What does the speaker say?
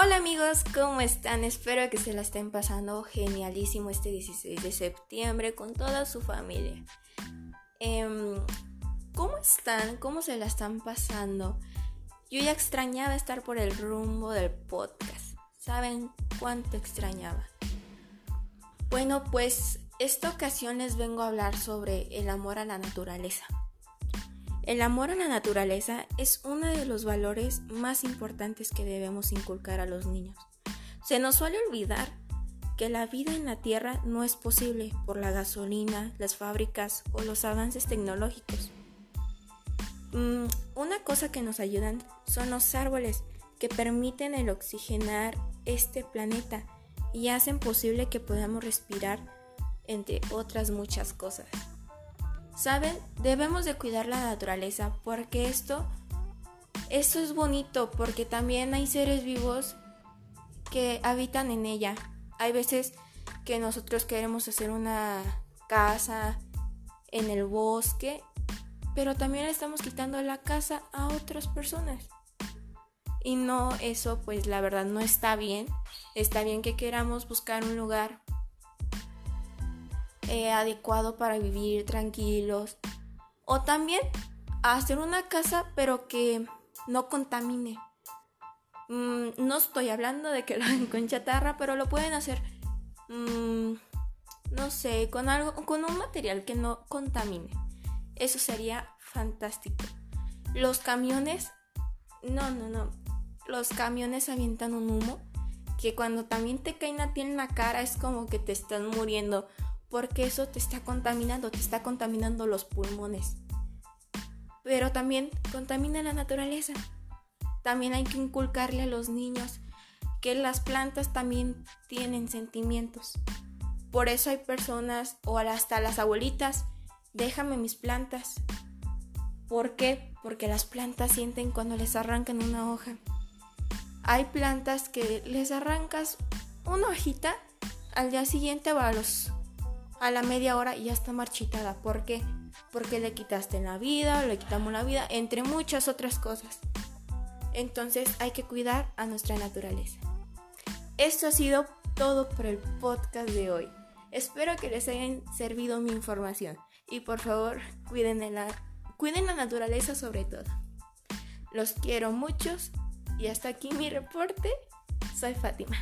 Hola amigos, ¿cómo están? Espero que se la estén pasando genialísimo este 16 de septiembre con toda su familia. Em, ¿Cómo están? ¿Cómo se la están pasando? Yo ya extrañaba estar por el rumbo del podcast. ¿Saben cuánto extrañaba? Bueno, pues esta ocasión les vengo a hablar sobre el amor a la naturaleza. El amor a la naturaleza es uno de los valores más importantes que debemos inculcar a los niños. Se nos suele olvidar que la vida en la Tierra no es posible por la gasolina, las fábricas o los avances tecnológicos. Mm, una cosa que nos ayudan son los árboles que permiten el oxigenar este planeta y hacen posible que podamos respirar entre otras muchas cosas. ¿Saben? Debemos de cuidar la naturaleza porque esto, esto es bonito porque también hay seres vivos que habitan en ella. Hay veces que nosotros queremos hacer una casa en el bosque, pero también le estamos quitando la casa a otras personas. Y no, eso pues la verdad no está bien. Está bien que queramos buscar un lugar eh, adecuado para vivir tranquilos. O también hacer una casa pero que no contamine. Mm, no estoy hablando de que lo hagan con chatarra, pero lo pueden hacer, mm, no sé, con algo, con un material que no contamine. Eso sería fantástico. Los camiones, no, no, no. Los camiones avientan un humo que cuando también te caen a ti en la cara es como que te están muriendo porque eso te está contaminando, te está contaminando los pulmones. Pero también contamina la naturaleza. También hay que inculcarle a los niños que las plantas también tienen sentimientos. Por eso hay personas, o hasta las abuelitas, déjame mis plantas. ¿Por qué? Porque las plantas sienten cuando les arrancan una hoja. Hay plantas que les arrancas una hojita, al día siguiente va a los a la media hora ya está marchitada. ¿Por qué? Porque le quitaste la vida, le quitamos la vida, entre muchas otras cosas. Entonces hay que cuidar a nuestra naturaleza. Esto ha sido todo por el podcast de hoy. Espero que les haya servido mi información y por favor cuiden, la, cuiden la naturaleza sobre todo. Los quiero muchos y hasta aquí mi reporte. Soy Fátima.